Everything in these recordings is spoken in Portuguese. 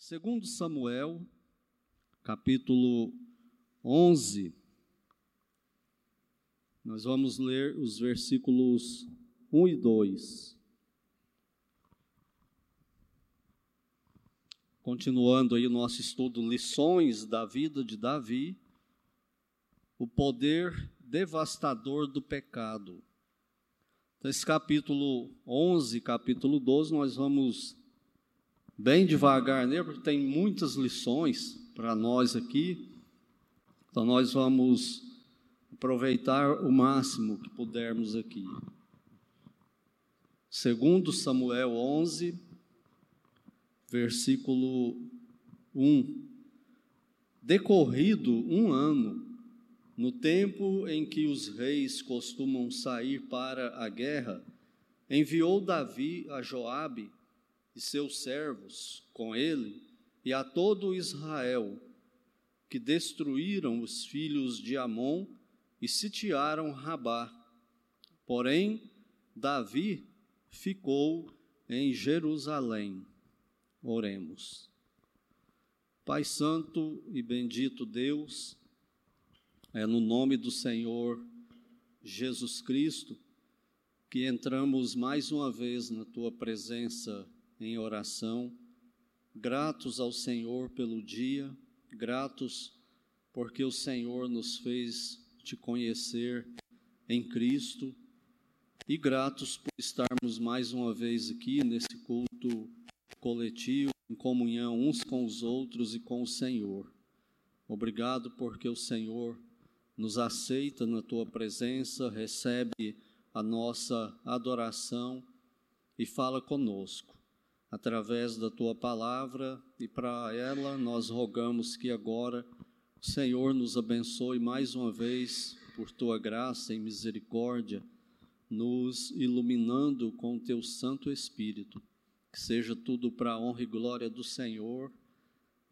Segundo Samuel, capítulo 11, nós vamos ler os versículos 1 e 2. Continuando aí o nosso estudo, lições da vida de Davi, o poder devastador do pecado. Então, esse capítulo 11, capítulo 12, nós vamos bem devagar nele, porque tem muitas lições para nós aqui. Então nós vamos aproveitar o máximo que pudermos aqui. Segundo Samuel 11, versículo 1. Decorrido um ano, no tempo em que os reis costumam sair para a guerra, enviou Davi a Joabe e seus servos com ele e a todo Israel, que destruíram os filhos de Amon e sitiaram Rabá. Porém, Davi ficou em Jerusalém. Oremos. Pai Santo e bendito Deus, é no nome do Senhor Jesus Cristo que entramos mais uma vez na tua presença em oração, gratos ao Senhor pelo dia, gratos porque o Senhor nos fez te conhecer em Cristo e gratos por estarmos mais uma vez aqui nesse culto coletivo, em comunhão uns com os outros e com o Senhor. Obrigado porque o Senhor nos aceita na tua presença, recebe a nossa adoração e fala conosco através da tua palavra e para ela nós rogamos que agora o Senhor nos abençoe mais uma vez por tua graça e misericórdia, nos iluminando com o teu Santo Espírito. Que seja tudo para a honra e glória do Senhor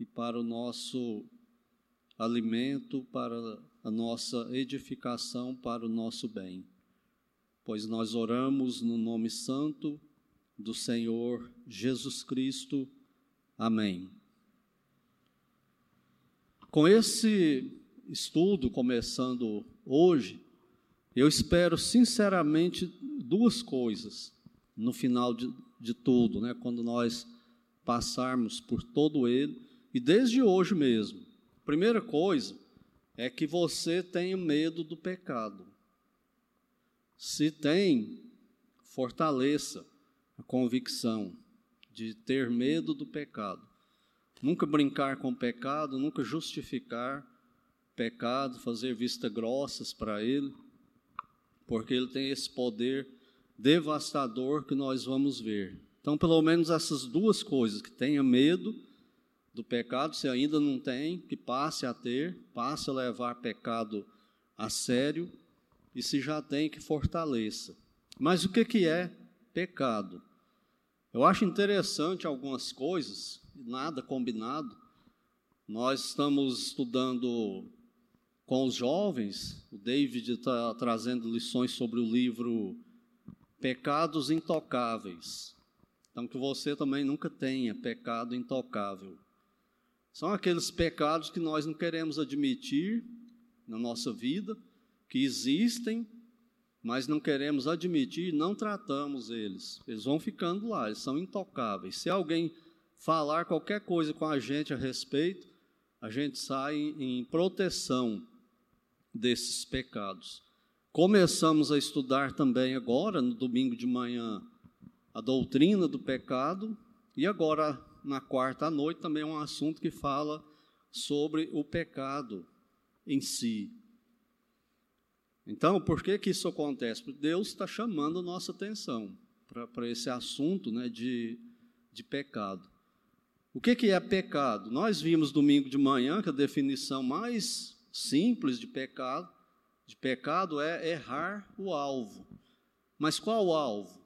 e para o nosso alimento, para a nossa edificação, para o nosso bem. Pois nós oramos no nome santo do Senhor Jesus Cristo. Amém. Com esse estudo começando hoje, eu espero sinceramente duas coisas no final de, de tudo, né? quando nós passarmos por todo ele, e desde hoje mesmo. Primeira coisa é que você tenha medo do pecado. Se tem, fortaleça a convicção de ter medo do pecado. Nunca brincar com o pecado, nunca justificar pecado, fazer vista grossas para ele, porque ele tem esse poder devastador que nós vamos ver. Então, pelo menos essas duas coisas, que tenha medo do pecado, se ainda não tem, que passe a ter, passe a levar pecado a sério, e se já tem, que fortaleça. Mas o que é pecado? Eu acho interessante algumas coisas, nada combinado. Nós estamos estudando com os jovens, o David está trazendo lições sobre o livro Pecados Intocáveis. Então, que você também nunca tenha pecado intocável. São aqueles pecados que nós não queremos admitir na nossa vida, que existem, mas não queremos admitir, não tratamos eles. Eles vão ficando lá, eles são intocáveis. Se alguém falar qualquer coisa com a gente a respeito, a gente sai em proteção desses pecados. Começamos a estudar também agora, no domingo de manhã, a doutrina do pecado, e agora, na quarta à noite, também é um assunto que fala sobre o pecado em si. Então, por que, que isso acontece? Porque Deus está chamando a nossa atenção para esse assunto né, de, de pecado. O que, que é pecado? Nós vimos domingo de manhã que a definição mais simples de pecado, de pecado é errar o alvo. Mas qual o alvo?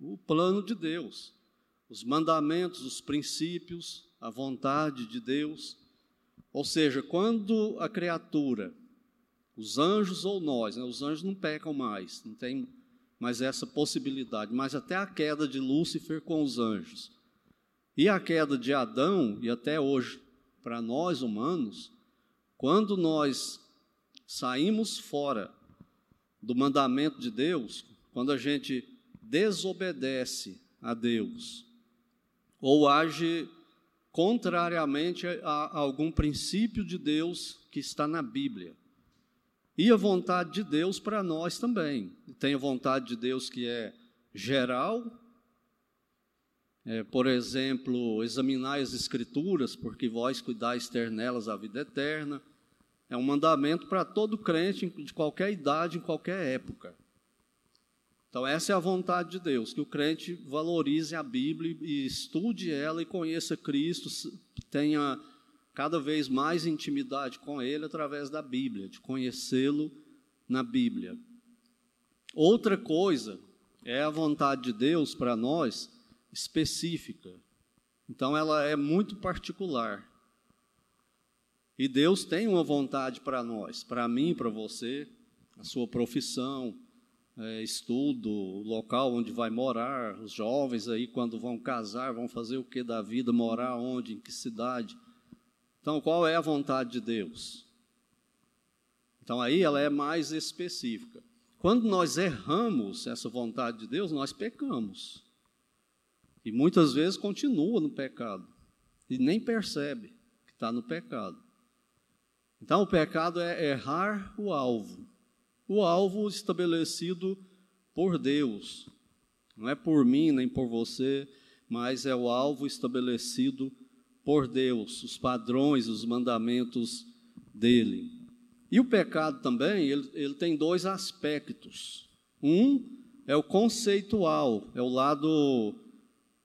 O plano de Deus, os mandamentos, os princípios, a vontade de Deus. Ou seja, quando a criatura os anjos ou nós, né? os anjos não pecam mais, não tem mais essa possibilidade, mas até a queda de Lúcifer com os anjos. E a queda de Adão, e até hoje, para nós humanos, quando nós saímos fora do mandamento de Deus, quando a gente desobedece a Deus, ou age contrariamente a algum princípio de Deus que está na Bíblia. E a vontade de Deus para nós também. Tem a vontade de Deus que é geral, é, por exemplo, examinar as Escrituras, porque vós cuidais ter nelas a vida eterna. É um mandamento para todo crente, de qualquer idade, em qualquer época. Então, essa é a vontade de Deus, que o crente valorize a Bíblia e estude ela e conheça Cristo, tenha cada vez mais intimidade com Ele através da Bíblia, de conhecê-lo na Bíblia. Outra coisa é a vontade de Deus para nós específica. Então ela é muito particular. E Deus tem uma vontade para nós, para mim, para você, a sua profissão, é, estudo, o local onde vai morar, os jovens aí quando vão casar, vão fazer o que da vida, morar onde, em que cidade. Então, qual é a vontade de Deus? Então aí ela é mais específica. Quando nós erramos essa vontade de Deus, nós pecamos. E muitas vezes continua no pecado. E nem percebe que está no pecado. Então, o pecado é errar o alvo. O alvo estabelecido por Deus. Não é por mim nem por você, mas é o alvo estabelecido por Deus, os padrões, os mandamentos dele. E o pecado também, ele, ele tem dois aspectos. Um é o conceitual, é o lado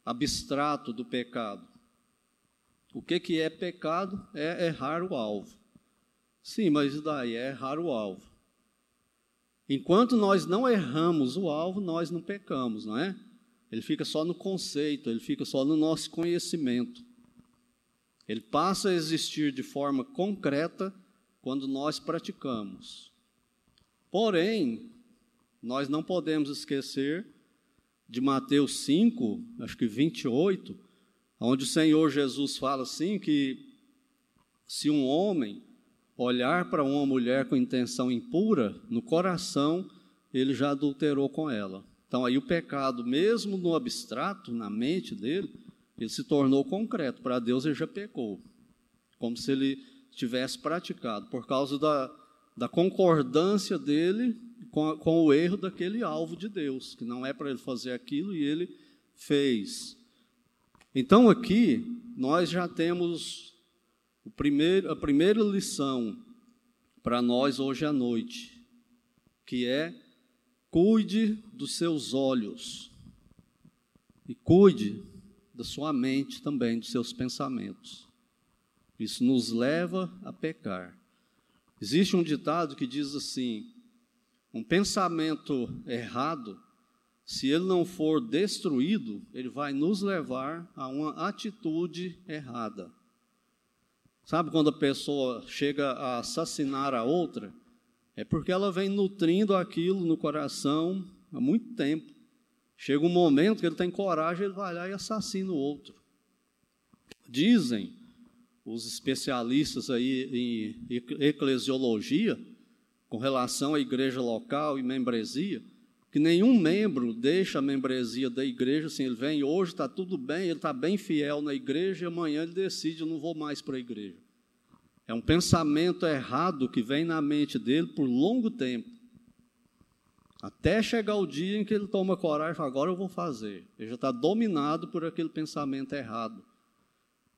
abstrato do pecado. O que, que é pecado? É errar o alvo. Sim, mas daí é errar o alvo. Enquanto nós não erramos o alvo, nós não pecamos, não é? Ele fica só no conceito, ele fica só no nosso conhecimento. Ele passa a existir de forma concreta quando nós praticamos. Porém, nós não podemos esquecer de Mateus 5, acho que 28, onde o Senhor Jesus fala assim que se um homem olhar para uma mulher com intenção impura, no coração ele já adulterou com ela. Então aí o pecado, mesmo no abstrato, na mente dele, ele se tornou concreto. Para Deus ele já pecou, como se ele tivesse praticado, por causa da, da concordância dele com, com o erro daquele alvo de Deus, que não é para ele fazer aquilo e ele fez. Então aqui nós já temos o primeiro, a primeira lição para nós hoje à noite, que é cuide dos seus olhos e cuide da sua mente também, dos seus pensamentos. Isso nos leva a pecar. Existe um ditado que diz assim: um pensamento errado, se ele não for destruído, ele vai nos levar a uma atitude errada. Sabe quando a pessoa chega a assassinar a outra? É porque ela vem nutrindo aquilo no coração há muito tempo. Chega um momento que ele tem coragem, ele vai lá e assassina o outro. Dizem os especialistas aí em eclesiologia com relação à igreja local e membresia, que nenhum membro deixa a membresia da igreja assim, ele vem hoje, está tudo bem, ele está bem fiel na igreja, e amanhã ele decide, eu não vou mais para a igreja. É um pensamento errado que vem na mente dele por longo tempo. Até chegar o dia em que ele toma coragem e fala, agora eu vou fazer. Ele já está dominado por aquele pensamento errado.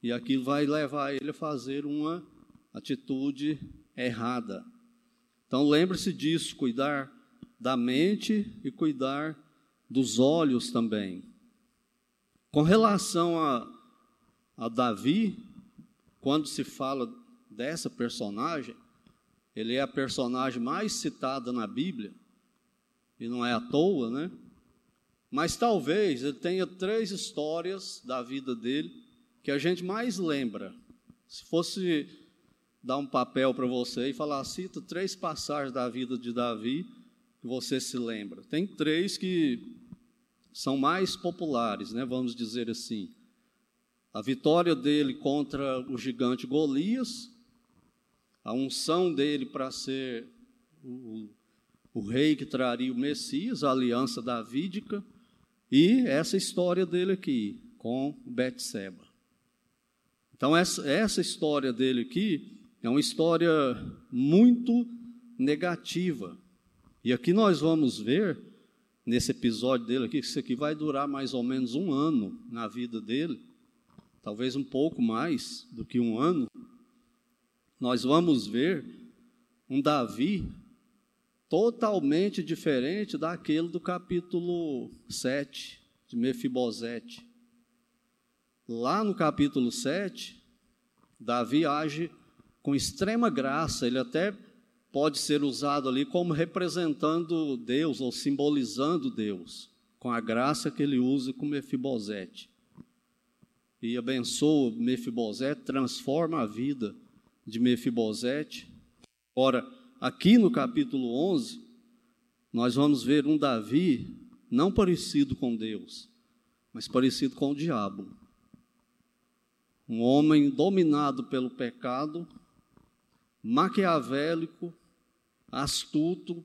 E aquilo vai levar ele a fazer uma atitude errada. Então lembre-se disso, cuidar da mente e cuidar dos olhos também. Com relação a, a Davi, quando se fala dessa personagem, ele é a personagem mais citada na Bíblia, e não é à toa, né? Mas talvez ele tenha três histórias da vida dele que a gente mais lembra. Se fosse dar um papel para você e falar, cita três passagens da vida de Davi que você se lembra. Tem três que são mais populares, né, vamos dizer assim. a vitória dele contra o gigante Golias, a unção dele para ser o, o, rei que traria o Messias, a aliança davídica, e essa história dele aqui, com Betseba. Então, essa, essa história dele aqui é uma história muito negativa. E aqui nós vamos ver, nesse episódio dele aqui, que isso aqui vai durar mais ou menos um ano na vida dele, talvez um pouco mais do que um ano. Nós vamos ver um Davi totalmente diferente daquele do capítulo 7 de Mefibosete. Lá no capítulo 7, Davi age com extrema graça, ele até pode ser usado ali como representando Deus ou simbolizando Deus, com a graça que ele usa com Mefibosete. E abençoa Mefibosete, transforma a vida de Mefibosete. Ora, aqui no capítulo 11, nós vamos ver um Davi não parecido com Deus, mas parecido com o diabo. Um homem dominado pelo pecado, maquiavélico, astuto,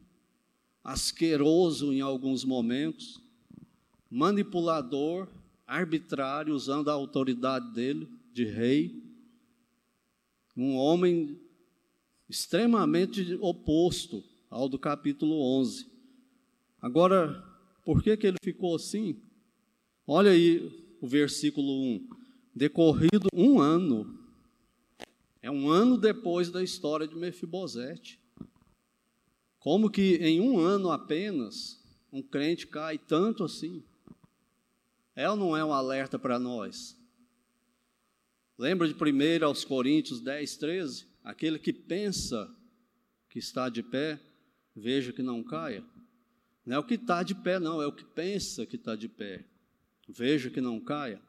asqueroso em alguns momentos, manipulador, arbitrário, usando a autoridade dele de rei, um homem extremamente oposto ao do capítulo 11. Agora, por que, que ele ficou assim? Olha aí o versículo 1. Decorrido um ano, é um ano depois da história de Mefibosete. Como que em um ano apenas um crente cai tanto assim? É ou não é um alerta para nós? Lembra de 1 aos Coríntios 10, 13? Aquele que pensa que está de pé, veja que não caia. Não é o que está de pé, não, é o que pensa que está de pé. Veja que não caia.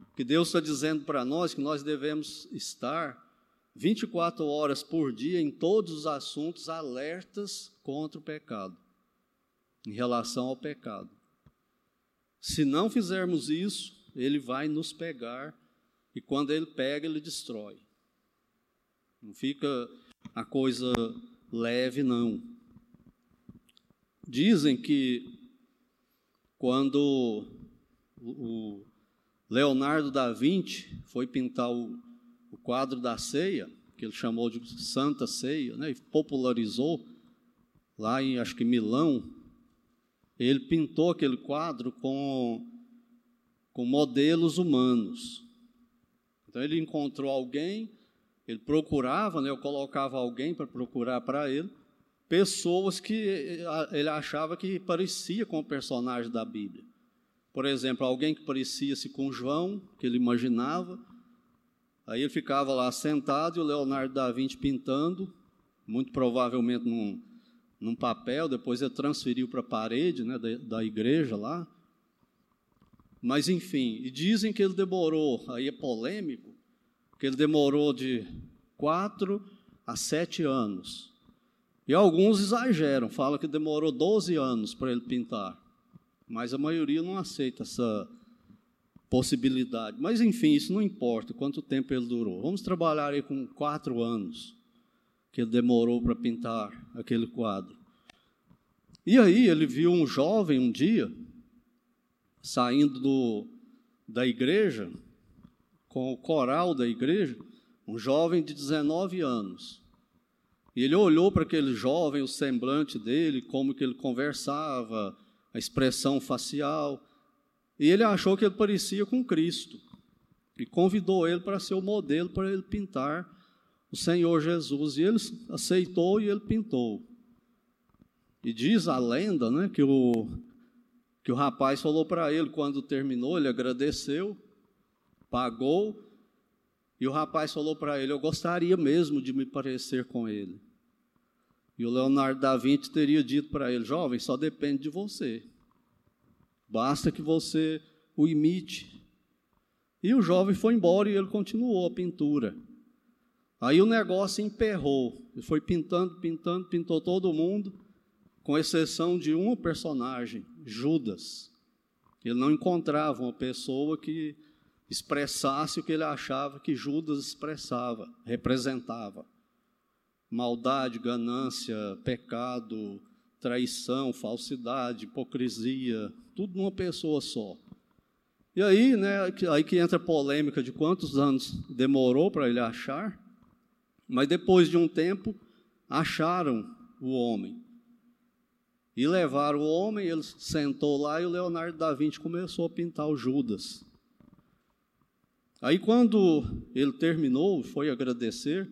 O que Deus está dizendo para nós que nós devemos estar 24 horas por dia em todos os assuntos alertas contra o pecado, em relação ao pecado. Se não fizermos isso, ele vai nos pegar e quando ele pega, ele destrói. Não fica a coisa leve, não. Dizem que quando o Leonardo da Vinci foi pintar o quadro da ceia, que ele chamou de Santa Ceia, né, e popularizou lá em, acho que Milão, ele pintou aquele quadro com, com modelos humanos. Então ele encontrou alguém, ele procurava, né, eu colocava alguém para procurar para ele, pessoas que ele achava que parecia com o personagem da Bíblia. Por exemplo, alguém que parecia-se com João, que ele imaginava, Aí ele ficava lá sentado e o Leonardo da Vinci pintando, muito provavelmente num, num papel, depois ele transferiu para a parede né, da, da igreja lá. Mas enfim, e dizem que ele demorou, aí é polêmico, que ele demorou de quatro a sete anos. E alguns exageram, falam que demorou 12 anos para ele pintar. Mas a maioria não aceita essa, possibilidade. Mas, enfim, isso não importa quanto tempo ele durou. Vamos trabalhar aí com quatro anos que ele demorou para pintar aquele quadro. E aí ele viu um jovem um dia saindo do, da igreja com o coral da igreja, um jovem de 19 anos. E ele olhou para aquele jovem, o semblante dele, como que ele conversava, a expressão facial, e ele achou que ele parecia com Cristo. E convidou ele para ser o modelo para ele pintar o Senhor Jesus. E ele aceitou e ele pintou. E diz a lenda né, que, o, que o rapaz falou para ele, quando terminou, ele agradeceu, pagou. E o rapaz falou para ele: Eu gostaria mesmo de me parecer com ele. E o Leonardo da Vinci teria dito para ele: Jovem, só depende de você. Basta que você o imite. E o jovem foi embora e ele continuou a pintura. Aí o negócio emperrou. Ele foi pintando, pintando, pintou todo mundo, com exceção de um personagem, Judas. Ele não encontrava uma pessoa que expressasse o que ele achava que Judas expressava, representava. Maldade, ganância, pecado, traição, falsidade, hipocrisia, tudo numa pessoa só. E aí, né, aí que entra a polêmica de quantos anos demorou para ele achar, mas depois de um tempo acharam o homem. E levaram o homem, ele sentou lá e o Leonardo da Vinci começou a pintar o Judas. Aí quando ele terminou, foi agradecer,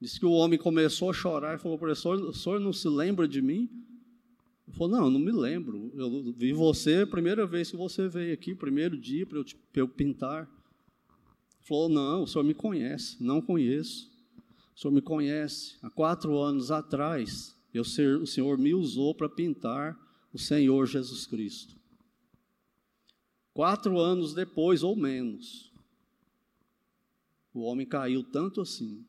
disse que o homem começou a chorar e falou, professor, o senhor não se lembra de mim? Ele falou, não, não me lembro. Eu vi você primeira vez que você veio aqui, primeiro dia para eu, eu, pintar. Ele falou, não, o senhor me conhece. Não conheço. O senhor me conhece. Há quatro anos atrás, eu, o senhor me usou para pintar o Senhor Jesus Cristo. Quatro anos depois, ou menos, o homem caiu tanto assim.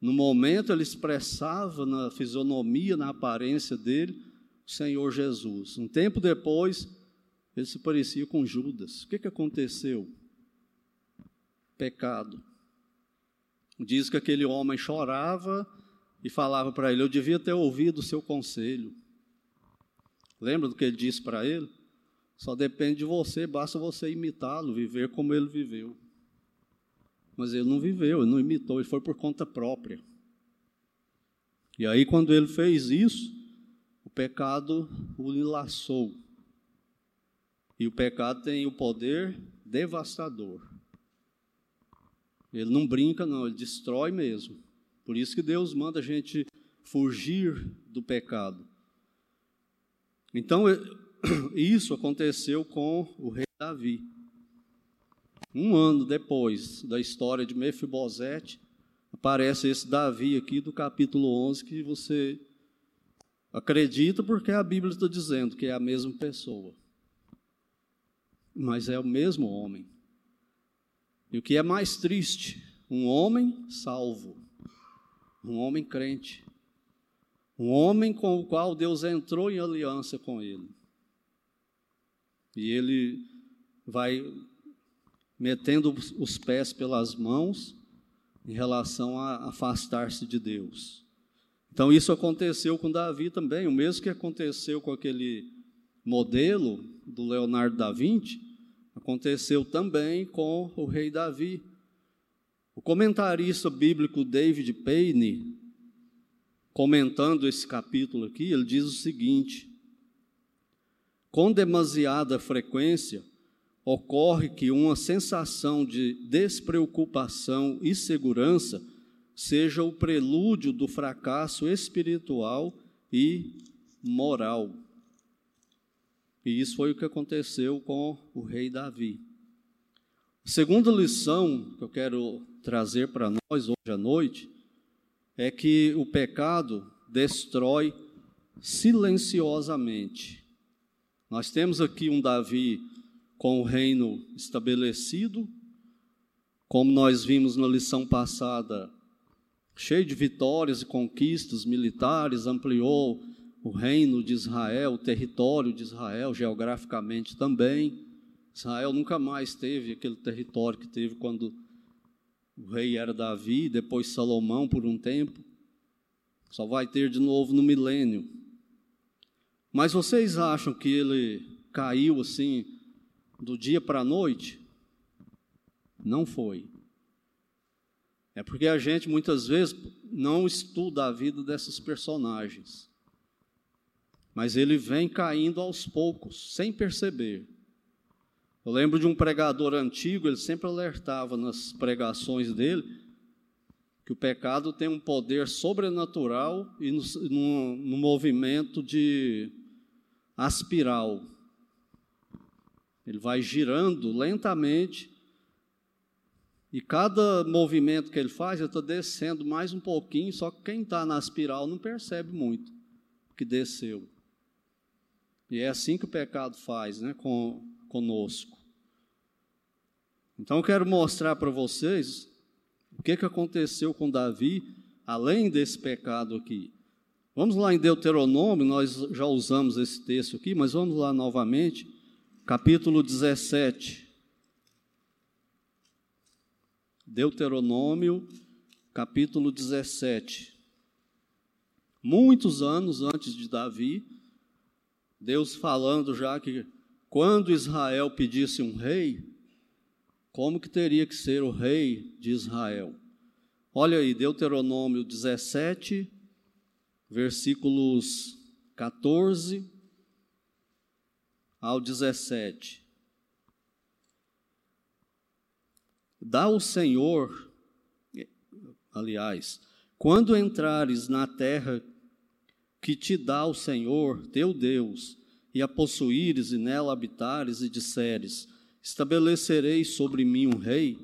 No momento ele expressava na fisionomia, na aparência dele, o Senhor Jesus. Um tempo depois, ele se parecia com Judas. O que, que aconteceu? Pecado. Diz que aquele homem chorava e falava para ele: Eu devia ter ouvido o seu conselho. Lembra do que ele disse para ele? Só depende de você, basta você imitá-lo, viver como ele viveu. Mas ele não viveu, ele não imitou, ele foi por conta própria. E aí, quando ele fez isso, o pecado o enlaçou. E o pecado tem o poder devastador. Ele não brinca, não, ele destrói mesmo. Por isso que Deus manda a gente fugir do pecado. Então, isso aconteceu com o rei Davi. Um ano depois da história de Mefibosete, aparece esse Davi aqui do capítulo 11 que você acredita porque a Bíblia está dizendo que é a mesma pessoa. Mas é o mesmo homem. E o que é mais triste, um homem salvo, um homem crente, um homem com o qual Deus entrou em aliança com ele. E ele vai metendo os pés pelas mãos em relação a afastar-se de Deus. Então isso aconteceu com Davi também, o mesmo que aconteceu com aquele modelo do Leonardo da Vinci, aconteceu também com o rei Davi. O comentarista bíblico David Payne, comentando esse capítulo aqui, ele diz o seguinte: com demasiada frequência, ocorre que uma sensação de despreocupação e segurança seja o prelúdio do fracasso espiritual e moral. E isso foi o que aconteceu com o rei Davi. A segunda lição que eu quero trazer para nós hoje à noite é que o pecado destrói silenciosamente. Nós temos aqui um Davi com o reino estabelecido, como nós vimos na lição passada, cheio de vitórias e conquistas militares, ampliou o reino de Israel, o território de Israel, geograficamente também. Israel nunca mais teve aquele território que teve quando o rei era Davi, depois Salomão por um tempo. Só vai ter de novo no milênio. Mas vocês acham que ele caiu assim do dia para a noite? Não foi. É porque a gente muitas vezes não estuda a vida desses personagens. Mas ele vem caindo aos poucos, sem perceber. Eu lembro de um pregador antigo, ele sempre alertava nas pregações dele que o pecado tem um poder sobrenatural e no, no, no movimento de aspiral. Ele vai girando lentamente e cada movimento que ele faz, ele está descendo mais um pouquinho, só que quem está na espiral não percebe muito que desceu. E é assim que o pecado faz né, com, conosco. Então eu quero mostrar para vocês o que, que aconteceu com Davi, além desse pecado aqui. Vamos lá em Deuteronômio, nós já usamos esse texto aqui, mas vamos lá novamente capítulo 17. Deuteronômio, capítulo 17. Muitos anos antes de Davi, Deus falando já que quando Israel pedisse um rei, como que teria que ser o rei de Israel? Olha aí, Deuteronômio 17, versículos 14 ao 17. Dá o Senhor, aliás, quando entrares na terra que te dá o Senhor, teu Deus, e a possuíres e nela habitares e disseres: Estabelecerei sobre mim um rei,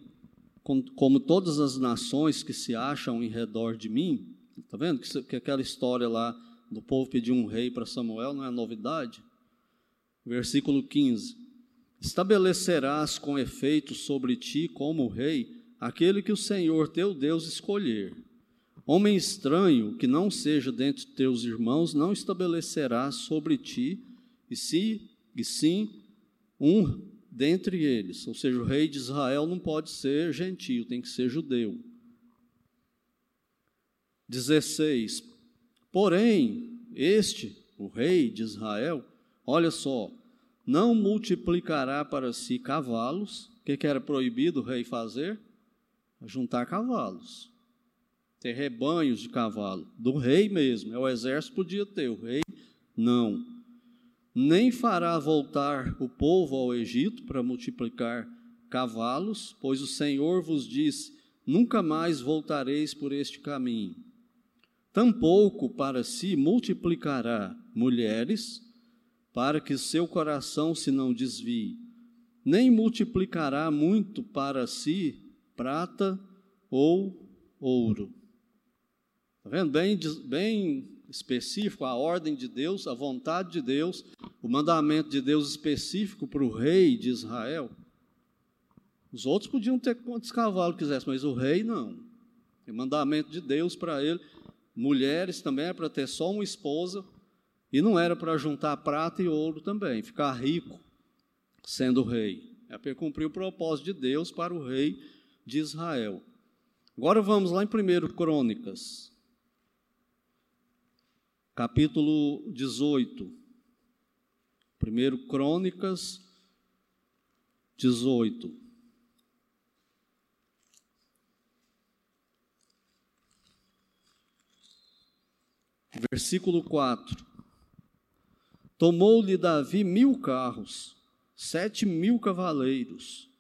como todas as nações que se acham em redor de mim. Está vendo que, que aquela história lá do povo pedir um rei para Samuel não é novidade? Versículo 15: Estabelecerás com efeito sobre ti como rei aquele que o Senhor teu Deus escolher Homem estranho que não seja dentre teus irmãos não estabelecerá sobre ti, e, se, e sim um dentre eles. Ou seja, o rei de Israel não pode ser gentio, tem que ser judeu. 16. Porém, este, o rei de Israel, olha só, não multiplicará para si cavalos. O que, que era proibido o rei fazer? Juntar cavalos ter rebanhos de cavalo, do rei mesmo, é o exército podia ter, o rei não. Nem fará voltar o povo ao Egito para multiplicar cavalos, pois o Senhor vos disse: nunca mais voltareis por este caminho. Tampouco para si multiplicará mulheres, para que seu coração se não desvie, nem multiplicará muito para si prata ou ouro. Está vendo? Bem, bem específico a ordem de Deus, a vontade de Deus, o mandamento de Deus específico para o rei de Israel. Os outros podiam ter quantos cavalos quisessem, mas o rei não. Tem mandamento de Deus para ele. Mulheres também é para ter só uma esposa, e não era para juntar prata e ouro também, ficar rico sendo rei. É para cumprir o propósito de Deus para o rei de Israel. Agora vamos lá em 1 Crônicas, capítulo 18. 1 Crônicas 18. Versículo 4. Tomou-lhe Davi mil carros, sete mil cavaleiros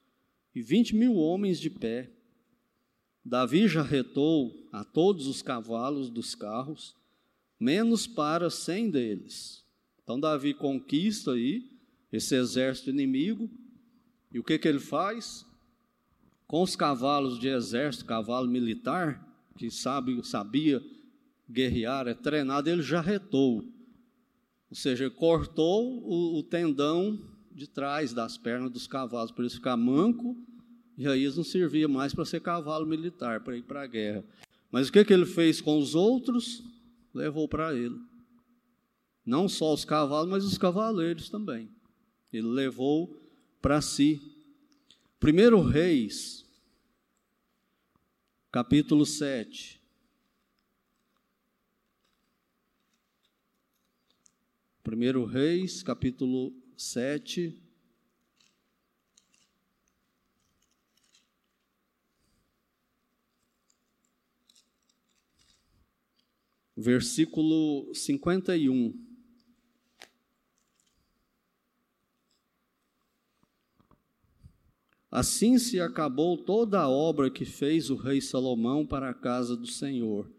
e vinte mil homens de pé. Davi já retou a todos os cavalos dos carros menos para cem deles. Então Davi conquista aí esse exército inimigo, e o que, que ele faz? Com os cavalos de exército, cavalo militar, que sabe, sabia guerrear, é treinado, ele já retou. Ou seja, cortou o, o tendão de trás das pernas dos cavalos, para eles ficar manco, e aí eles não servia mais para ser cavalo militar, para ir para a guerra. Mas o que, que ele fez com os outros? levou para ele. Não só os cavalos, mas os cavaleiros também. Ele levou para si. Primeiro Reis, capítulo 7. Primeiro Reis, capítulo 7. versículo 51. Assim se acabou toda a obra que fez o rei Salomão para a casa do Senhor.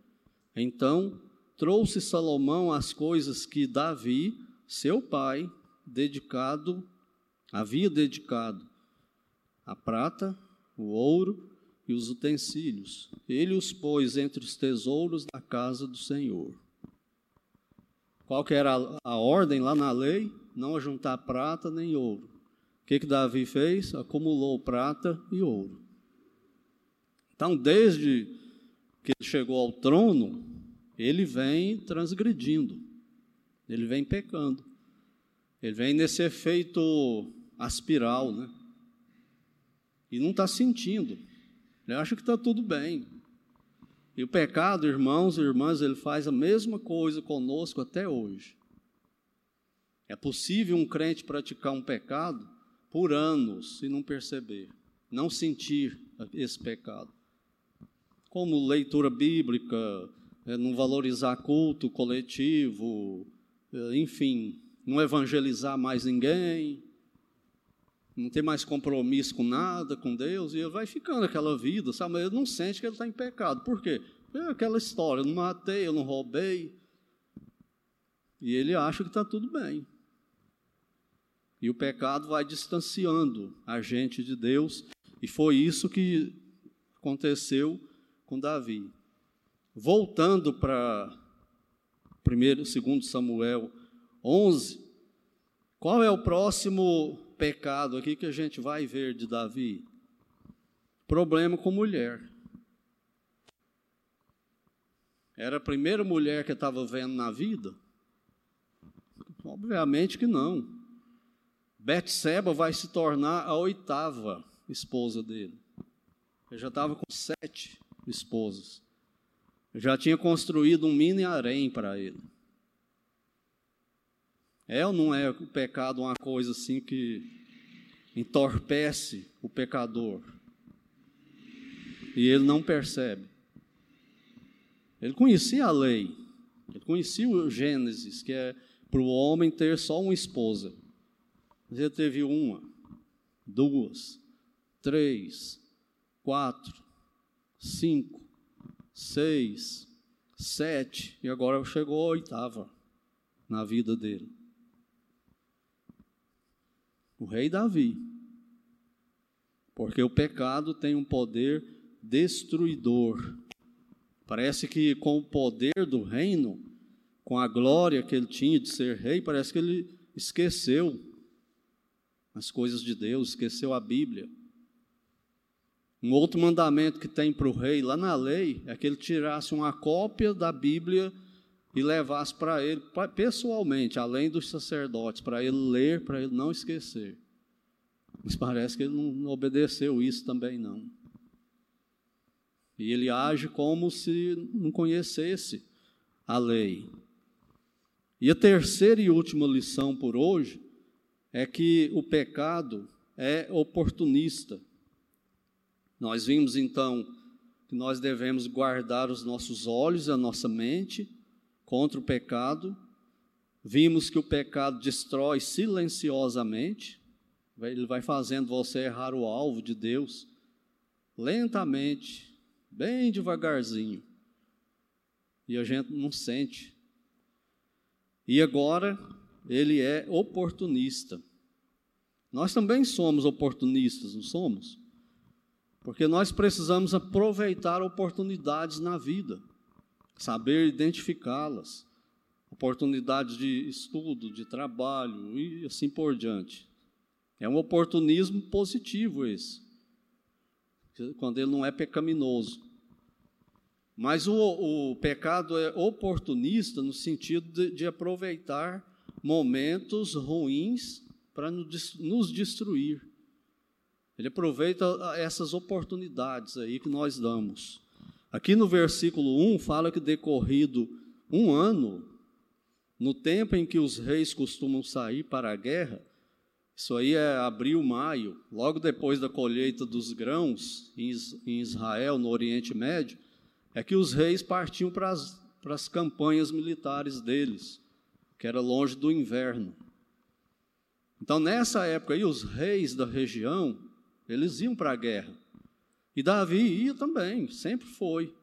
Então trouxe Salomão as coisas que Davi, seu pai, dedicado, havia dedicado: a prata, o ouro e os utensílios. Ele os pôs entre os tesouros da casa do Senhor. Qual que era a, a ordem lá na lei? Não ajuntar prata nem ouro. O que, que Davi fez? Acumulou prata e ouro. Então, desde que ele chegou ao trono, ele vem transgredindo, ele vem pecando, ele vem nesse efeito aspiral, né? E não está sentindo Ele acha que está tudo bem. E o pecado, irmãos e irmãs, ele faz a mesma coisa conosco até hoje. É possível um crente praticar um pecado por anos e não perceber, não sentir esse pecado. Como leitura bíblica, é, não valorizar culto coletivo, é, enfim, não evangelizar mais ninguém, não ter mais compromisso com nada, com Deus, e vai ficando aquela vida, sabe? Mas ele não sente que ele está em pecado. Por quê? É aquela história, eu não matei, eu não roubei. E ele acha que está tudo bem. E o pecado vai distanciando a gente de Deus, e foi isso que aconteceu com Davi. Voltando para 1 segundo Samuel 11, qual é o próximo pecado aqui que a gente vai ver de Davi? Problema com mulher. Era a primeira mulher que estava vendo na vida? Obviamente que não. Betseba vai se tornar a oitava esposa dele. Ele já estava com sete esposas. Já tinha construído um mini harém para ele. É ou não é o pecado uma coisa assim que entorpece o pecador? E ele não percebe. Ele conhecia a lei, ele conhecia o Gênesis, que é para o homem ter só uma esposa. Mas ele teve uma, duas, três, quatro, cinco, seis, sete, e agora chegou a oitava na vida dele o rei Davi. Porque o pecado tem um poder destruidor. Parece que com o poder do reino, com a glória que ele tinha de ser rei, parece que ele esqueceu as coisas de Deus, esqueceu a Bíblia. Um outro mandamento que tem para o rei lá na lei é que ele tirasse uma cópia da Bíblia e levasse para ele pessoalmente, além dos sacerdotes, para ele ler, para ele não esquecer. Mas parece que ele não obedeceu isso também não. E ele age como se não conhecesse a lei. E a terceira e última lição por hoje é que o pecado é oportunista. Nós vimos então que nós devemos guardar os nossos olhos e a nossa mente contra o pecado. Vimos que o pecado destrói silenciosamente, ele vai fazendo você errar o alvo de Deus, lentamente, bem devagarzinho. E a gente não sente. E agora, ele é oportunista. Nós também somos oportunistas, não somos? Porque nós precisamos aproveitar oportunidades na vida saber identificá-las, oportunidades de estudo, de trabalho e assim por diante. É um oportunismo positivo esse, quando ele não é pecaminoso. Mas o, o pecado é oportunista no sentido de, de aproveitar momentos ruins para nos destruir. Ele aproveita essas oportunidades aí que nós damos. Aqui no versículo 1 fala que decorrido um ano, no tempo em que os reis costumam sair para a guerra, isso aí é abril, maio, logo depois da colheita dos grãos em Israel, no Oriente Médio, é que os reis partiam para as, para as campanhas militares deles, que era longe do inverno. Então, nessa época aí, os reis da região, eles iam para a guerra. E Davi ia também, sempre foi.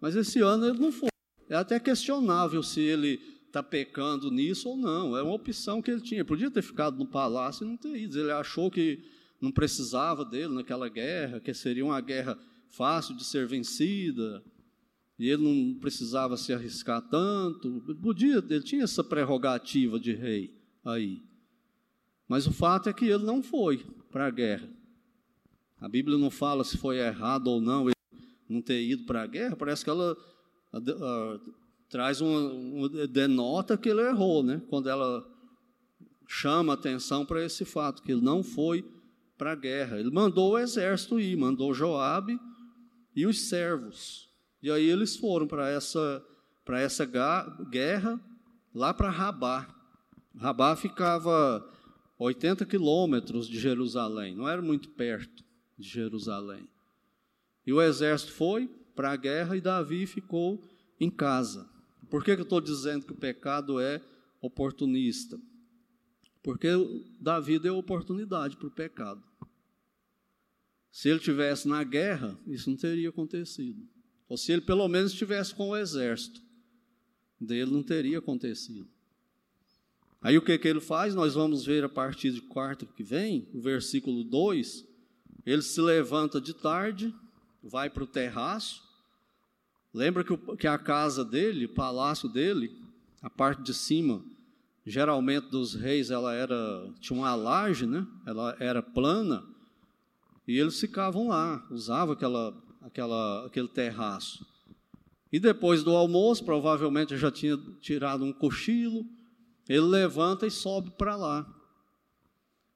Mas esse ano ele não foi. É até questionável se ele está pecando nisso ou não. É uma opção que ele tinha. Podia ter ficado no palácio e não ter ido. Ele achou que não precisava dele naquela guerra, que seria uma guerra fácil de ser vencida. E ele não precisava se arriscar tanto. Podia, ele tinha essa prerrogativa de rei aí. Mas o fato é que ele não foi para a guerra. A Bíblia não fala se foi errado ou não não ter ido para a guerra, parece que ela traz uma, uma, denota que ele errou, né? Quando ela chama atenção para esse fato, que ele não foi para a guerra. Ele mandou o exército ir, mandou Joabe e os servos. E aí eles foram para essa, para essa guerra lá para Rabá. Rabá ficava 80 quilômetros de Jerusalém, não era muito perto de Jerusalém. E o exército foi para a guerra e Davi ficou em casa. Por que, que eu estou dizendo que o pecado é oportunista? Porque Davi deu oportunidade para o pecado. Se ele tivesse na guerra, isso não teria acontecido. Ou se ele pelo menos estivesse com o exército, dele não teria acontecido. Aí o que, que ele faz? Nós vamos ver a partir de quarta que vem, o versículo 2. Ele se levanta de tarde, vai para o terraço. Lembra que, que a casa dele, o palácio dele, a parte de cima geralmente dos reis ela era tinha uma laje, né? Ela era plana e eles ficavam lá, usavam aquela aquela aquele terraço. E depois do almoço, provavelmente já tinha tirado um cochilo, ele levanta e sobe para lá.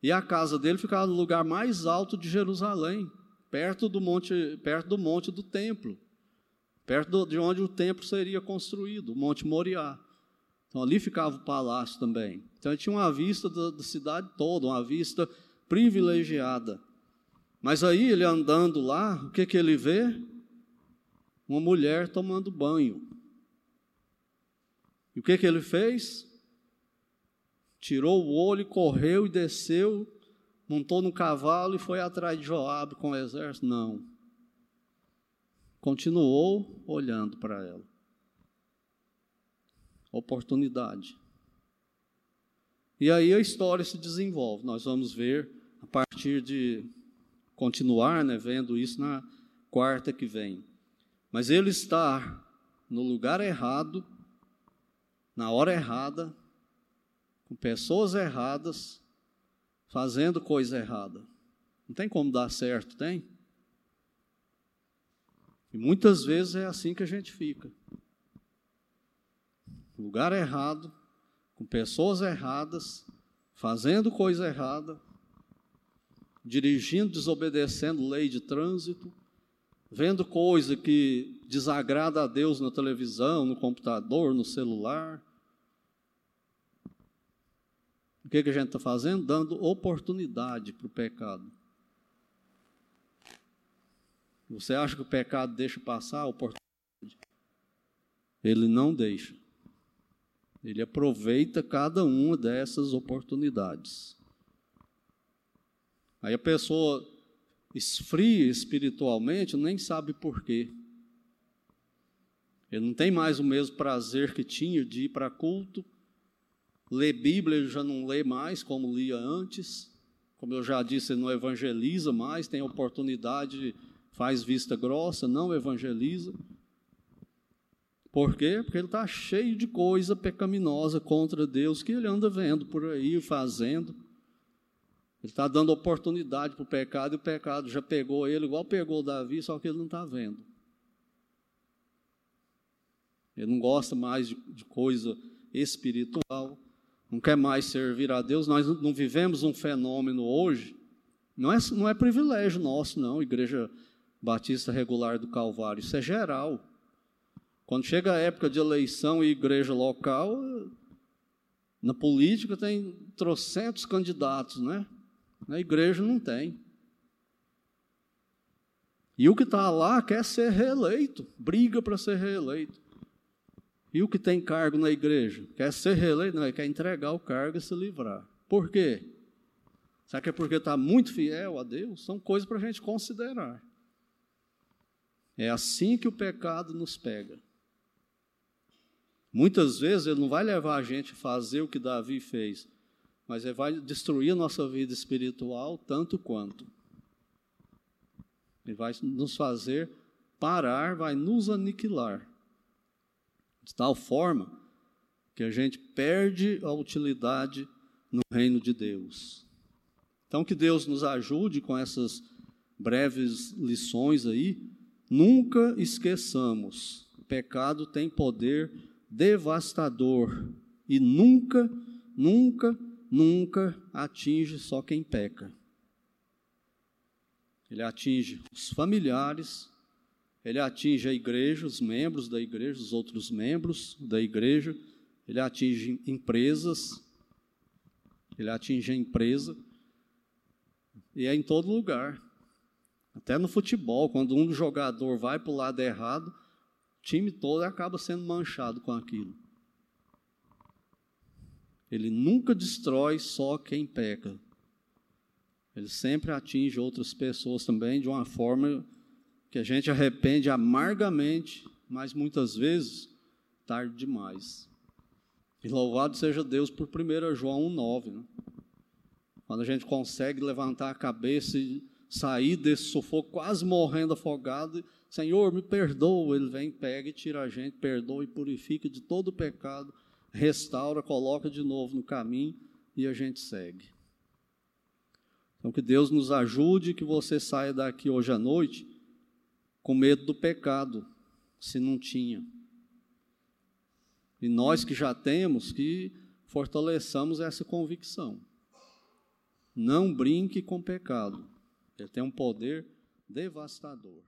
E a casa dele ficava no lugar mais alto de Jerusalém, perto do monte, perto do monte do templo, perto de onde o templo seria construído, o Monte Moriá. Então ali ficava o palácio também. Então ele tinha uma vista da, da cidade toda, uma vista privilegiada. Mas aí ele andando lá, o que, que ele vê? Uma mulher tomando banho. E o que, que ele fez? Tirou o olho, correu e desceu, montou no cavalo e foi atrás de Joabe com o exército? Não. Continuou olhando para ela oportunidade. E aí a história se desenvolve. Nós vamos ver a partir de continuar, né, vendo isso na quarta que vem. Mas ele está no lugar errado, na hora errada, com pessoas erradas, fazendo coisa errada. Não tem como dar certo, tem? E muitas vezes é assim que a gente fica lugar errado, com pessoas erradas, fazendo coisa errada, dirigindo, desobedecendo lei de trânsito, vendo coisa que desagrada a Deus na televisão, no computador, no celular. O que, que a gente está fazendo? Dando oportunidade para o pecado. Você acha que o pecado deixa passar a oportunidade? Ele não deixa. Ele aproveita cada uma dessas oportunidades. Aí a pessoa esfria espiritualmente, nem sabe por quê. Ele não tem mais o mesmo prazer que tinha de ir para culto. Ler Bíblia ele já não lê mais como lia antes. Como eu já disse, ele não evangeliza mais, tem oportunidade, faz vista grossa, não evangeliza. Por quê? Porque ele está cheio de coisa pecaminosa contra Deus que ele anda vendo por aí, fazendo. Ele está dando oportunidade para o pecado e o pecado já pegou ele, igual pegou Davi, só que ele não está vendo. Ele não gosta mais de, de, coisa espiritual, não quer mais servir a Deus. Nós não vivemos um fenômeno hoje, não é, não é privilégio nosso, não, Igreja Batista Regular do Calvário, isso é geral. Quando chega a época de eleição e igreja local, na política tem trocentos candidatos, né? Na igreja não tem. E o que está lá quer ser reeleito, briga para ser reeleito. E o que tem cargo na igreja? Quer ser reeleito? Não, quer entregar o cargo e se livrar. Por quê? Será que é porque está muito fiel a Deus? São coisas para a gente considerar. É assim que o pecado nos pega. Muitas vezes ele não vai levar a gente a fazer o que Davi fez, mas ele vai destruir a nossa vida espiritual tanto quanto. Ele vai nos fazer parar, vai nos aniquilar. De tal forma que a gente perde a utilidade no reino de Deus. Então, que Deus nos ajude com essas breves lições aí. Nunca esqueçamos: pecado tem poder devastador e nunca, nunca, nunca atinge só quem peca. ele atinge os familiares, ele atinge a igreja, os membros da igreja, os outros membros da igreja, ele atinge empresas, ele atinge a empresa, e é em todo lugar. Até no futebol, quando um jogador vai para o lado errado, o time todo acaba sendo manchado com aquilo. Ele nunca destrói só quem peca. Ele sempre atinge outras pessoas também de uma forma que a gente arrepende amargamente, mas muitas vezes tarde demais. E louvado seja Deus por 1 João 1,9. Né? Quando a gente consegue levantar a cabeça e sair desse sufoco, quase morrendo afogado, Senhor, me perdoa. Ele vem, pega e tira a gente, perdoa e purifica de todo o pecado, restaura, coloca de novo no caminho e a gente segue. Então, que Deus nos ajude, que você saia daqui hoje à noite com medo do pecado, se não tinha. E nós que já temos, que fortaleçamos essa convicção. Não brinque com pecado. Ele tem um poder devastador.